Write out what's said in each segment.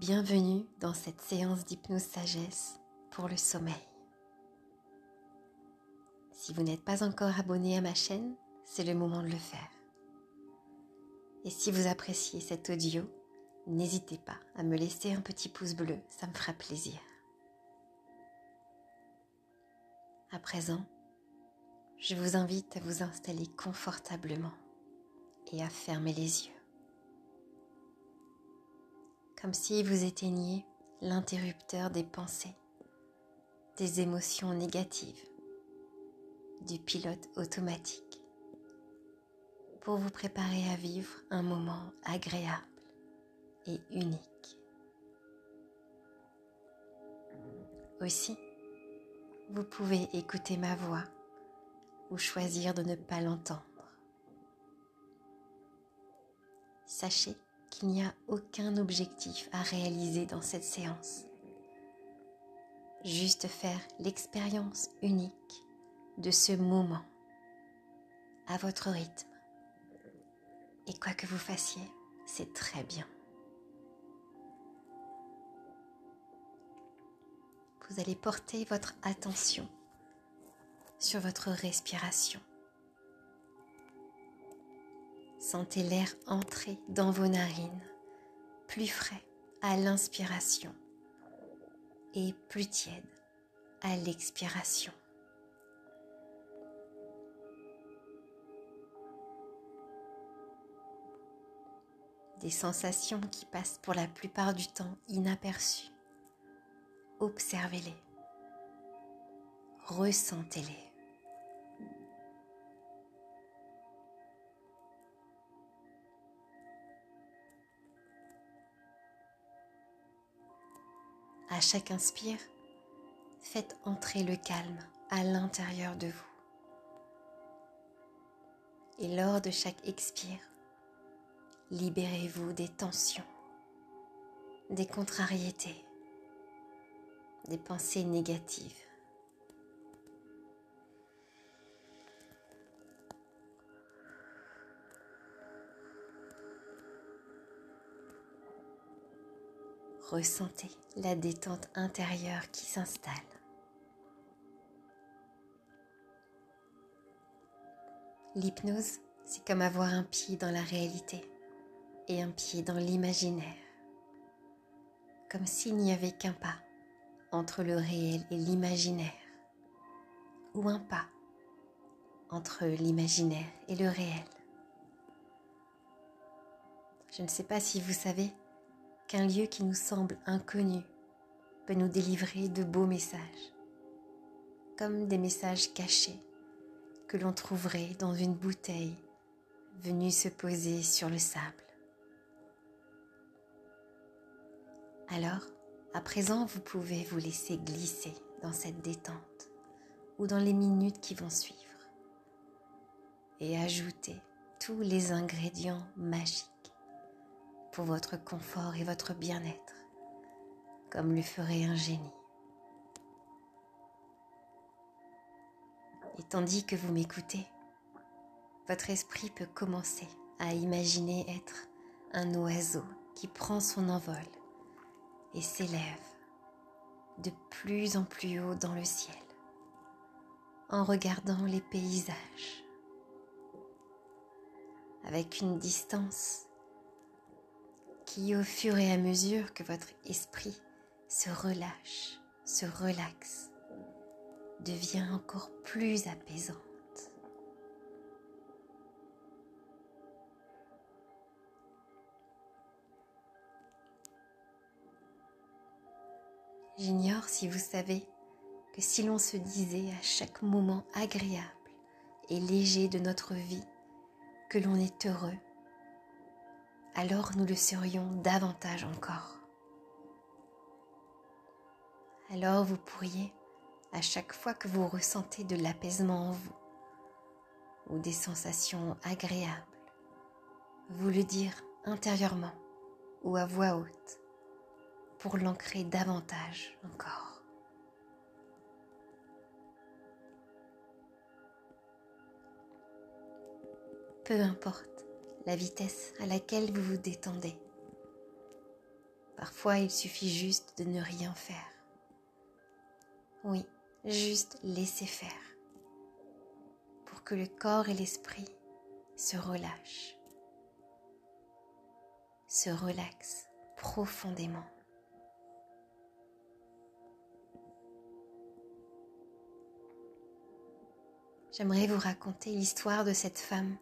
Bienvenue dans cette séance d'hypnose sagesse pour le sommeil. Si vous n'êtes pas encore abonné à ma chaîne, c'est le moment de le faire. Et si vous appréciez cet audio, n'hésitez pas à me laisser un petit pouce bleu, ça me fera plaisir. À présent, je vous invite à vous installer confortablement et à fermer les yeux comme si vous éteigniez l'interrupteur des pensées, des émotions négatives, du pilote automatique, pour vous préparer à vivre un moment agréable et unique. Aussi, vous pouvez écouter ma voix ou choisir de ne pas l'entendre. Sachez qu'il n'y a aucun objectif à réaliser dans cette séance. Juste faire l'expérience unique de ce moment à votre rythme. Et quoi que vous fassiez, c'est très bien. Vous allez porter votre attention sur votre respiration. Sentez l'air entrer dans vos narines, plus frais à l'inspiration et plus tiède à l'expiration. Des sensations qui passent pour la plupart du temps inaperçues. Observez-les. Ressentez-les. À chaque inspire, faites entrer le calme à l'intérieur de vous. Et lors de chaque expire, libérez-vous des tensions, des contrariétés, des pensées négatives. Ressentez la détente intérieure qui s'installe. L'hypnose, c'est comme avoir un pied dans la réalité et un pied dans l'imaginaire. Comme s'il n'y avait qu'un pas entre le réel et l'imaginaire. Ou un pas entre l'imaginaire et le réel. Je ne sais pas si vous savez, qu'un lieu qui nous semble inconnu peut nous délivrer de beaux messages, comme des messages cachés que l'on trouverait dans une bouteille venue se poser sur le sable. Alors, à présent, vous pouvez vous laisser glisser dans cette détente ou dans les minutes qui vont suivre et ajouter tous les ingrédients magiques pour votre confort et votre bien-être, comme le ferait un génie. Et tandis que vous m'écoutez, votre esprit peut commencer à imaginer être un oiseau qui prend son envol et s'élève de plus en plus haut dans le ciel en regardant les paysages avec une distance qui, au fur et à mesure que votre esprit se relâche, se relaxe, devient encore plus apaisante. J'ignore si vous savez que si l'on se disait à chaque moment agréable et léger de notre vie que l'on est heureux, alors nous le serions davantage encore. Alors vous pourriez, à chaque fois que vous ressentez de l'apaisement en vous ou des sensations agréables, vous le dire intérieurement ou à voix haute pour l'ancrer davantage encore. Peu importe la vitesse à laquelle vous vous détendez. Parfois, il suffit juste de ne rien faire. Oui, juste laisser faire pour que le corps et l'esprit se relâchent, se relaxent profondément. J'aimerais vous raconter l'histoire de cette femme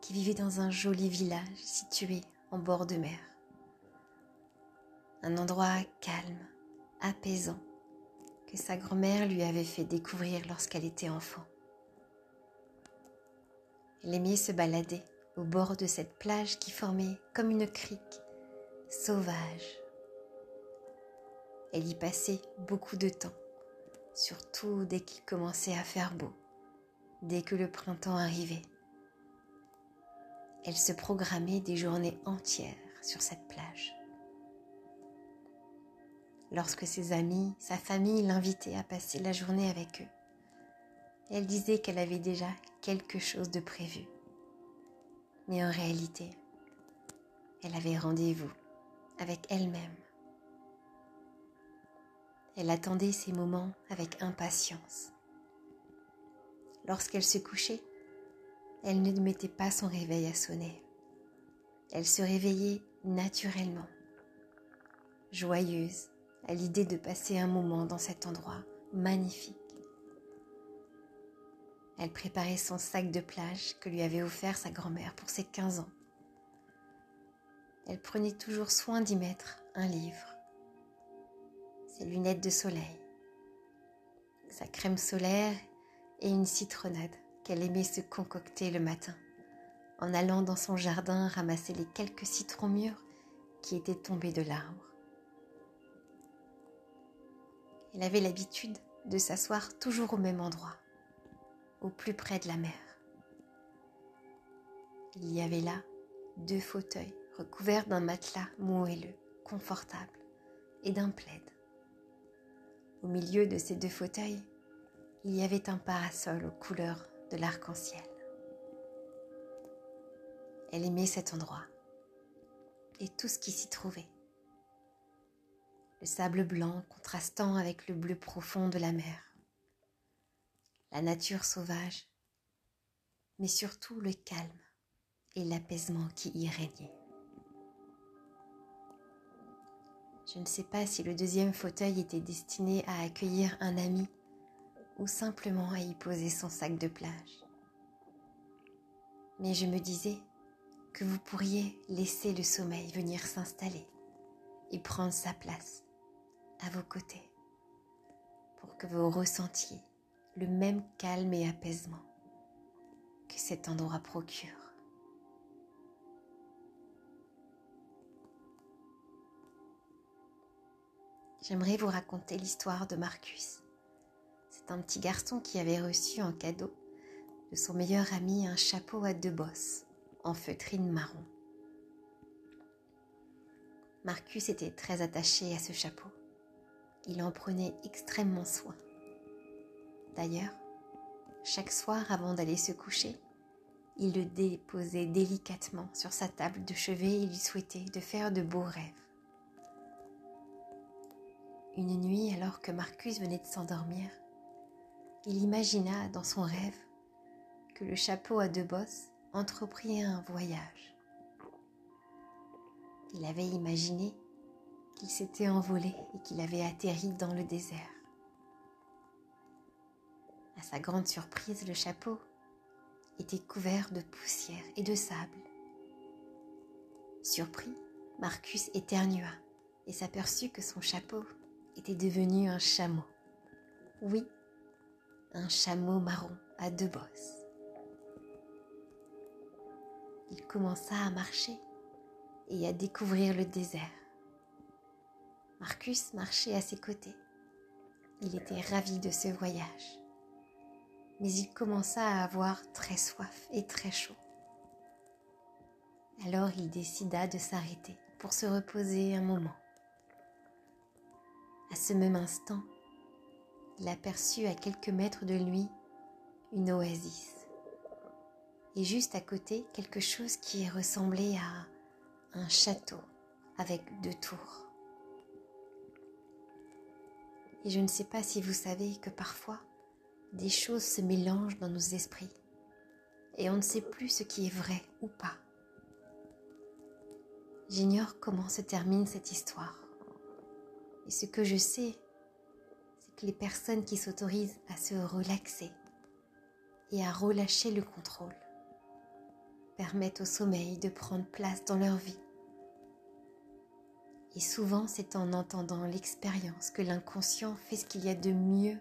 qui vivait dans un joli village situé en bord de mer. Un endroit calme, apaisant, que sa grand-mère lui avait fait découvrir lorsqu'elle était enfant. Elle aimait se balader au bord de cette plage qui formait comme une crique sauvage. Elle y passait beaucoup de temps, surtout dès qu'il commençait à faire beau, dès que le printemps arrivait. Elle se programmait des journées entières sur cette plage. Lorsque ses amis, sa famille l'invitaient à passer la journée avec eux, elle disait qu'elle avait déjà quelque chose de prévu. Mais en réalité, elle avait rendez-vous avec elle-même. Elle attendait ces moments avec impatience. Lorsqu'elle se couchait, elle ne mettait pas son réveil à sonner. Elle se réveillait naturellement, joyeuse à l'idée de passer un moment dans cet endroit magnifique. Elle préparait son sac de plage que lui avait offert sa grand-mère pour ses 15 ans. Elle prenait toujours soin d'y mettre un livre, ses lunettes de soleil, sa crème solaire et une citronnade qu'elle aimait se concocter le matin, en allant dans son jardin ramasser les quelques citrons mûrs qui étaient tombés de l'arbre. Elle avait l'habitude de s'asseoir toujours au même endroit, au plus près de la mer. Il y avait là deux fauteuils recouverts d'un matelas moelleux, confortable, et d'un plaid. Au milieu de ces deux fauteuils, il y avait un parasol aux couleurs de l'arc-en-ciel. Elle aimait cet endroit et tout ce qui s'y trouvait. Le sable blanc contrastant avec le bleu profond de la mer. La nature sauvage, mais surtout le calme et l'apaisement qui y régnait. Je ne sais pas si le deuxième fauteuil était destiné à accueillir un ami ou simplement à y poser son sac de plage. Mais je me disais que vous pourriez laisser le sommeil venir s'installer et prendre sa place à vos côtés pour que vous ressentiez le même calme et apaisement que cet endroit procure. J'aimerais vous raconter l'histoire de Marcus un petit garçon qui avait reçu en cadeau de son meilleur ami un chapeau à deux bosses en feutrine marron. Marcus était très attaché à ce chapeau. Il en prenait extrêmement soin. D'ailleurs, chaque soir avant d'aller se coucher, il le déposait délicatement sur sa table de chevet et lui souhaitait de faire de beaux rêves. Une nuit, alors que Marcus venait de s'endormir, il imagina dans son rêve que le chapeau à deux bosses entreprit un voyage. Il avait imaginé qu'il s'était envolé et qu'il avait atterri dans le désert. À sa grande surprise, le chapeau était couvert de poussière et de sable. Surpris, Marcus éternua et s'aperçut que son chapeau était devenu un chameau. Oui, chameau marron à deux bosses. Il commença à marcher et à découvrir le désert. Marcus marchait à ses côtés. Il était ravi de ce voyage. Mais il commença à avoir très soif et très chaud. Alors il décida de s'arrêter pour se reposer un moment. À ce même instant, il aperçut à quelques mètres de lui une oasis. Et juste à côté, quelque chose qui ressemblait à un château avec deux tours. Et je ne sais pas si vous savez que parfois, des choses se mélangent dans nos esprits et on ne sait plus ce qui est vrai ou pas. J'ignore comment se termine cette histoire. Et ce que je sais, les personnes qui s'autorisent à se relaxer et à relâcher le contrôle permettent au sommeil de prendre place dans leur vie. Et souvent, c'est en entendant l'expérience que l'inconscient fait ce qu'il y a de mieux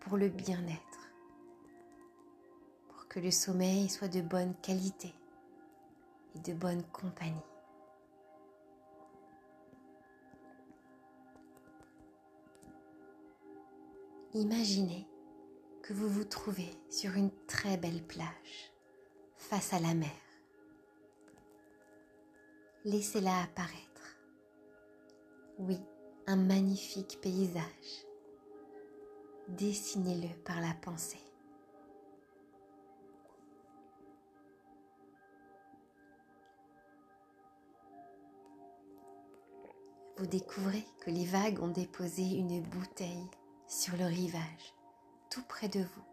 pour le bien-être, pour que le sommeil soit de bonne qualité et de bonne compagnie. Imaginez que vous vous trouvez sur une très belle plage face à la mer. Laissez-la apparaître. Oui, un magnifique paysage. Dessinez-le par la pensée. Vous découvrez que les vagues ont déposé une bouteille sur le rivage, tout près de vous.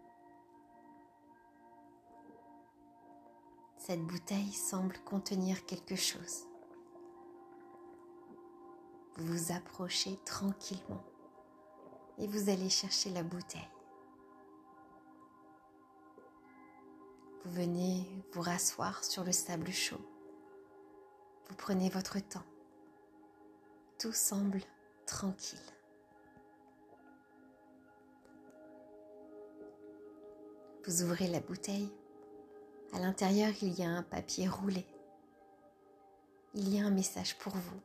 Cette bouteille semble contenir quelque chose. Vous vous approchez tranquillement et vous allez chercher la bouteille. Vous venez vous rasseoir sur le sable chaud. Vous prenez votre temps. Tout semble tranquille. Vous ouvrez la bouteille. À l'intérieur, il y a un papier roulé. Il y a un message pour vous.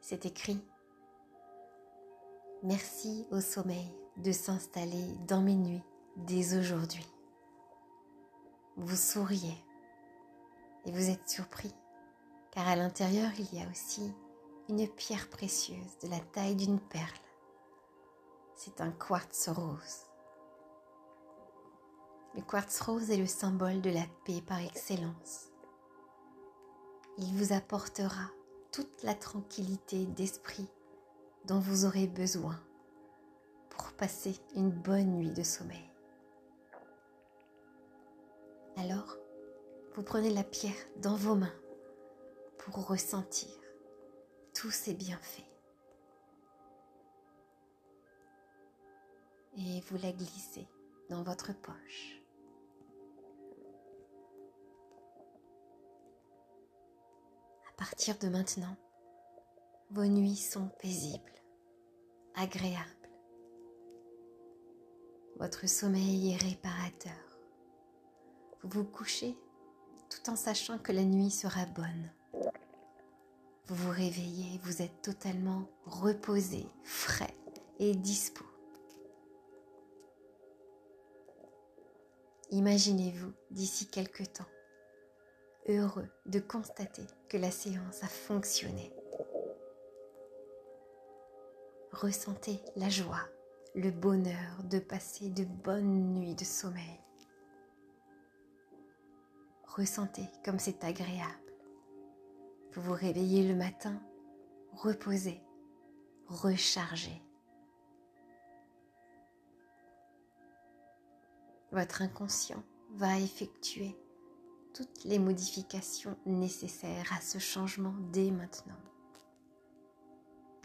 C'est écrit Merci au sommeil de s'installer dans mes nuits dès aujourd'hui. Vous souriez et vous êtes surpris car à l'intérieur il y a aussi une pierre précieuse de la taille d'une perle. C'est un quartz rose. Le quartz rose est le symbole de la paix par excellence. Il vous apportera toute la tranquillité d'esprit dont vous aurez besoin pour passer une bonne nuit de sommeil. Alors, vous prenez la pierre dans vos mains pour ressentir tous ses bienfaits. Et vous la glissez dans votre poche. Partir de maintenant, vos nuits sont paisibles, agréables. Votre sommeil est réparateur. Vous vous couchez tout en sachant que la nuit sera bonne. Vous vous réveillez, vous êtes totalement reposé, frais et dispo. Imaginez-vous d'ici quelque temps heureux de constater que la séance a fonctionné. Ressentez la joie, le bonheur de passer de bonnes nuits de sommeil. Ressentez comme c'est agréable. Vous vous réveillez le matin, reposez, rechargez. Votre inconscient va effectuer toutes les modifications nécessaires à ce changement dès maintenant.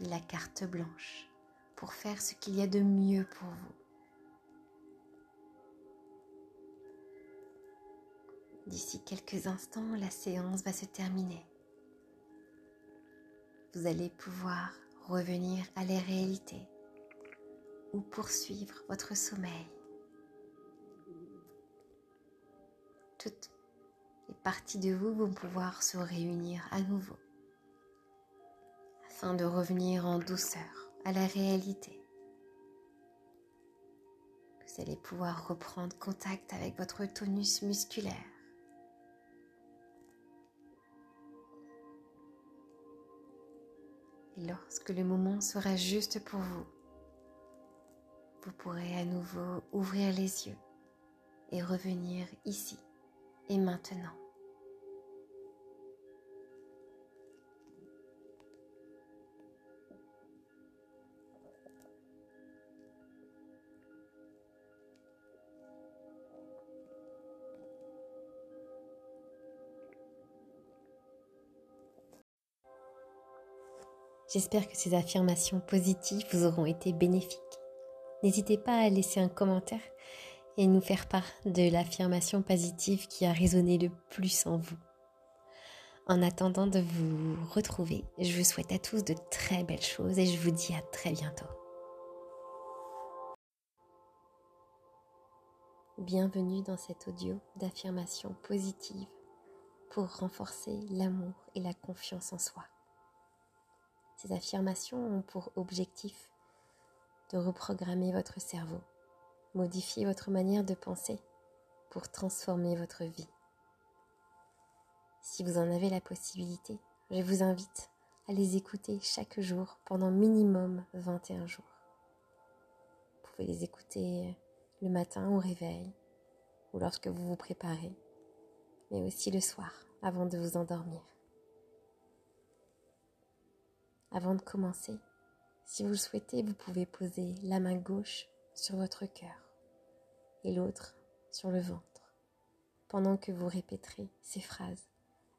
La carte blanche pour faire ce qu'il y a de mieux pour vous. D'ici quelques instants, la séance va se terminer. Vous allez pouvoir revenir à la réalité ou poursuivre votre sommeil. Les parties de vous vont pouvoir se réunir à nouveau afin de revenir en douceur à la réalité. Vous allez pouvoir reprendre contact avec votre tonus musculaire. Et lorsque le moment sera juste pour vous, vous pourrez à nouveau ouvrir les yeux et revenir ici et maintenant. J'espère que ces affirmations positives vous auront été bénéfiques. N'hésitez pas à laisser un commentaire et nous faire part de l'affirmation positive qui a résonné le plus en vous. En attendant de vous retrouver, je vous souhaite à tous de très belles choses et je vous dis à très bientôt. Bienvenue dans cet audio d'affirmation positive pour renforcer l'amour et la confiance en soi. Ces affirmations ont pour objectif de reprogrammer votre cerveau, modifier votre manière de penser pour transformer votre vie. Si vous en avez la possibilité, je vous invite à les écouter chaque jour pendant minimum 21 jours. Vous pouvez les écouter le matin au réveil ou lorsque vous vous préparez, mais aussi le soir avant de vous endormir. Avant de commencer, si vous le souhaitez, vous pouvez poser la main gauche sur votre cœur et l'autre sur le ventre, pendant que vous répéterez ces phrases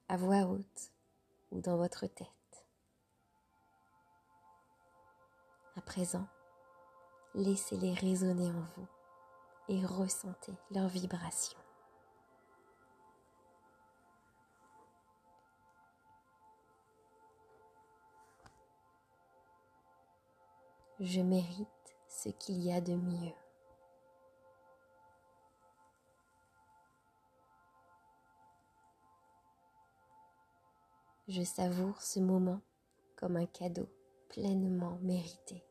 à voix haute ou dans votre tête. À présent, laissez-les résonner en vous et ressentez leurs vibrations. je mérite ce qu'il y a de mieux. Je savoure ce moment comme un cadeau pleinement mérité.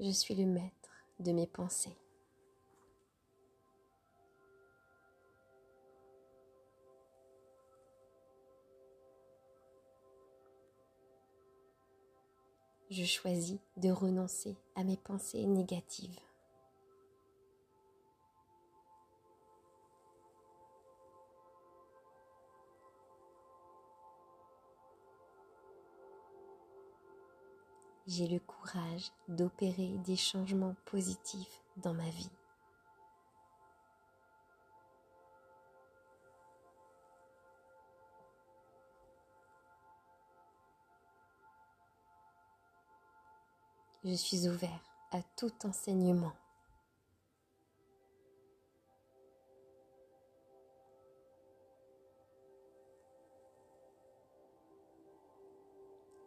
Je suis le maître de mes pensées. Je choisis de renoncer à mes pensées négatives. J'ai le courage d'opérer des changements positifs dans ma vie. Je suis ouvert à tout enseignement.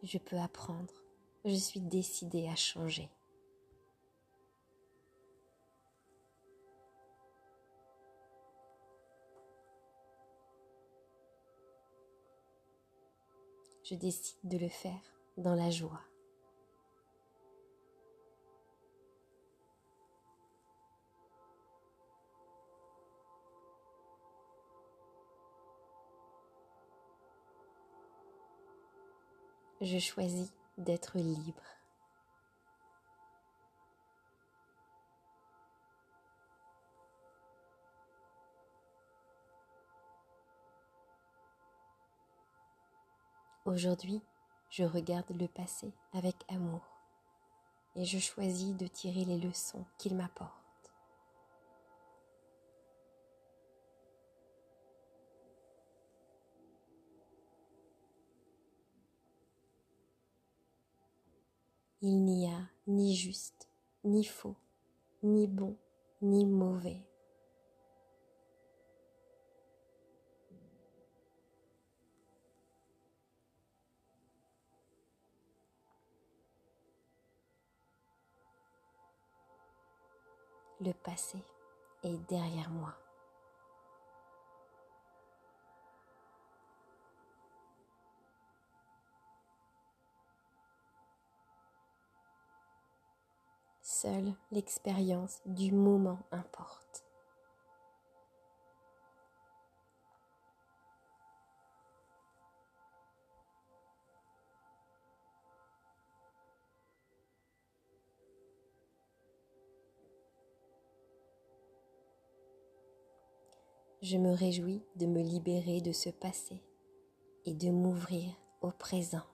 Je peux apprendre, je suis décidé à changer. Je décide de le faire dans la joie. Je choisis d'être libre. Aujourd'hui, je regarde le passé avec amour et je choisis de tirer les leçons qu'il m'apporte. Il n'y a ni juste, ni faux, ni bon, ni mauvais. Le passé est derrière moi. Seule l'expérience du moment importe. Je me réjouis de me libérer de ce passé et de m'ouvrir au présent.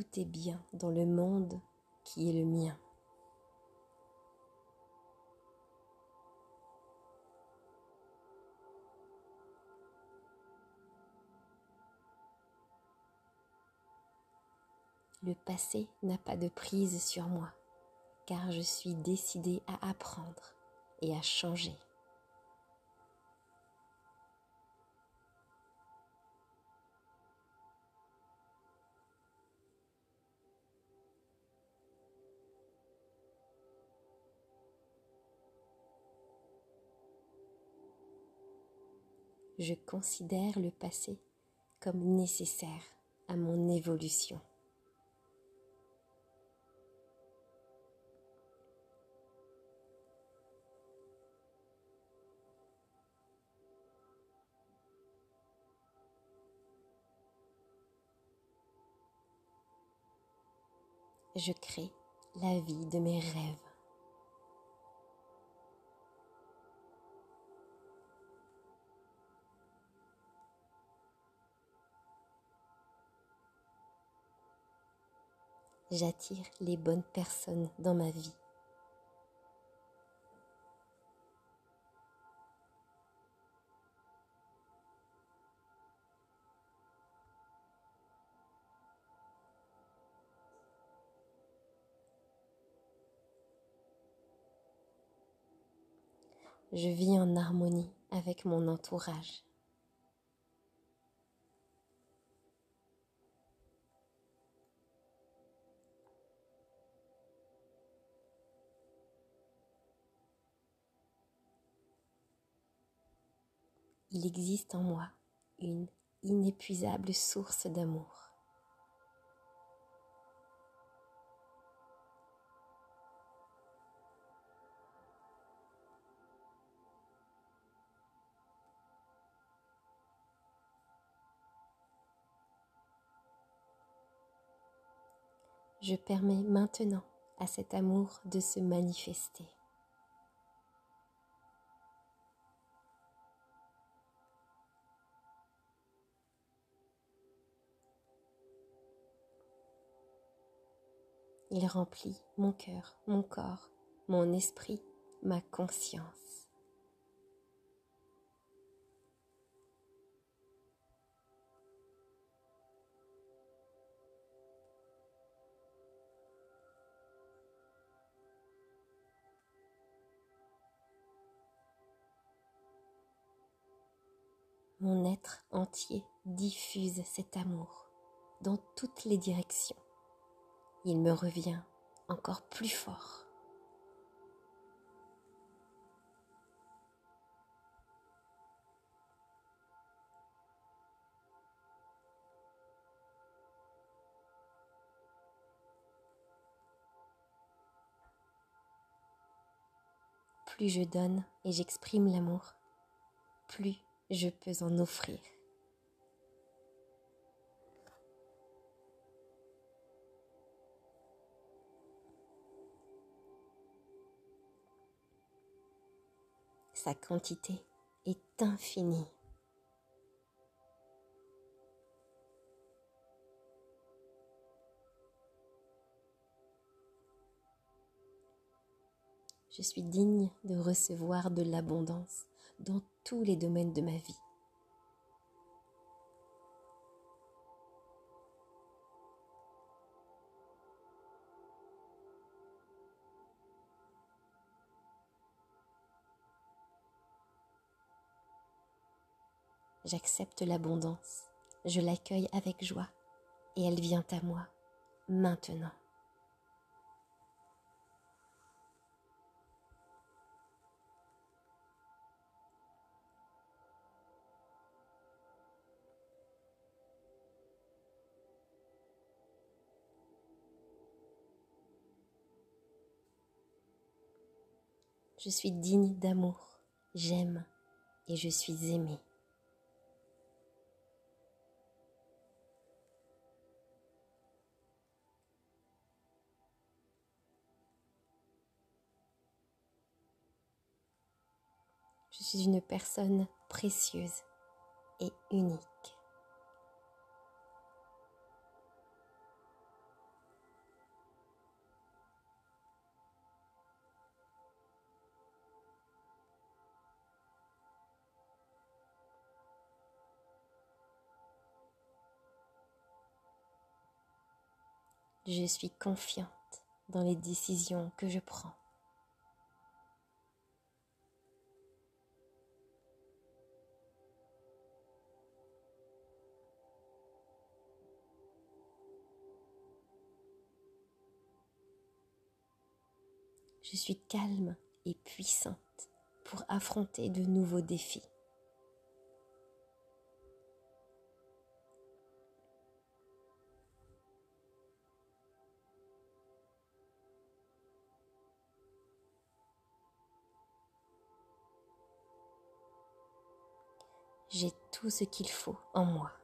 Tout est bien dans le monde qui est le mien. Le passé n'a pas de prise sur moi, car je suis décidée à apprendre et à changer. Je considère le passé comme nécessaire à mon évolution. je crée la vie de mes rêves. J'attire les bonnes personnes dans ma vie. je vis en harmonie avec mon entourage. Il existe en moi une inépuisable source d'amour. je permets maintenant à cet amour de se manifester. Il remplit mon cœur, mon corps, mon esprit, ma conscience. Mon être entier diffuse cet amour dans toutes les directions. Il me revient encore plus fort. Plus je donne et j'exprime l'amour, plus je peux en offrir. Sa quantité est infinie. Je suis digne de recevoir de l'abondance dans tous les domaines de ma vie. J'accepte l'abondance, je l'accueille avec joie et elle vient à moi maintenant. Je suis digne d'amour, j'aime et je suis aimée. Je suis une personne précieuse et unique. Je suis confiante dans les décisions que je prends. Je suis calme et puissante pour affronter de nouveaux défis. J'ai tout ce qu'il faut en moi.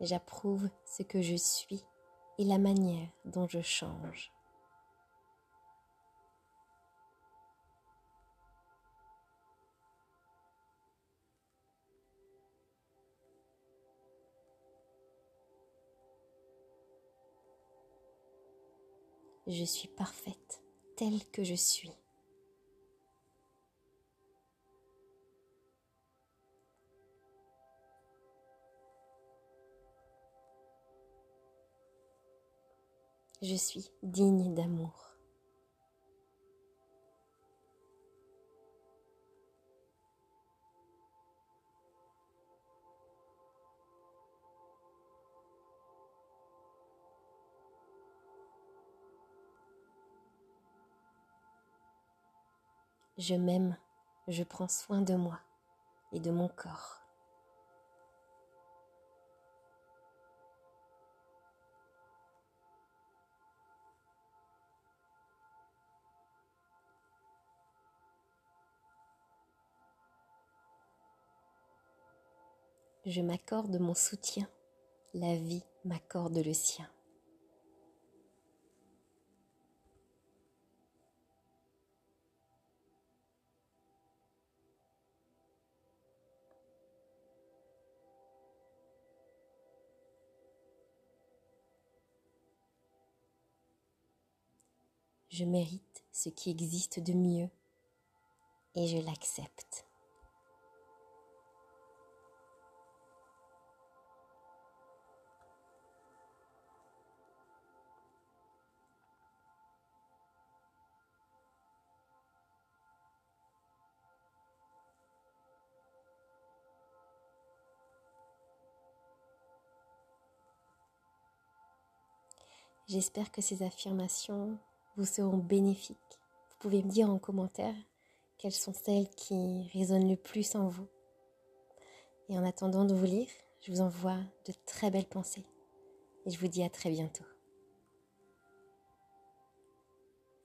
J'approuve ce que je suis et la manière dont je change. Je suis parfaite telle que je suis. Je suis digne d'amour. Je m'aime, je prends soin de moi et de mon corps. Je m'accorde mon soutien, la vie m'accorde le sien. Je mérite ce qui existe de mieux et je l'accepte. J'espère que ces affirmations vous seront bénéfiques. Vous pouvez me dire en commentaire quelles sont celles qui résonnent le plus en vous. Et en attendant de vous lire, je vous envoie de très belles pensées. Et je vous dis à très bientôt.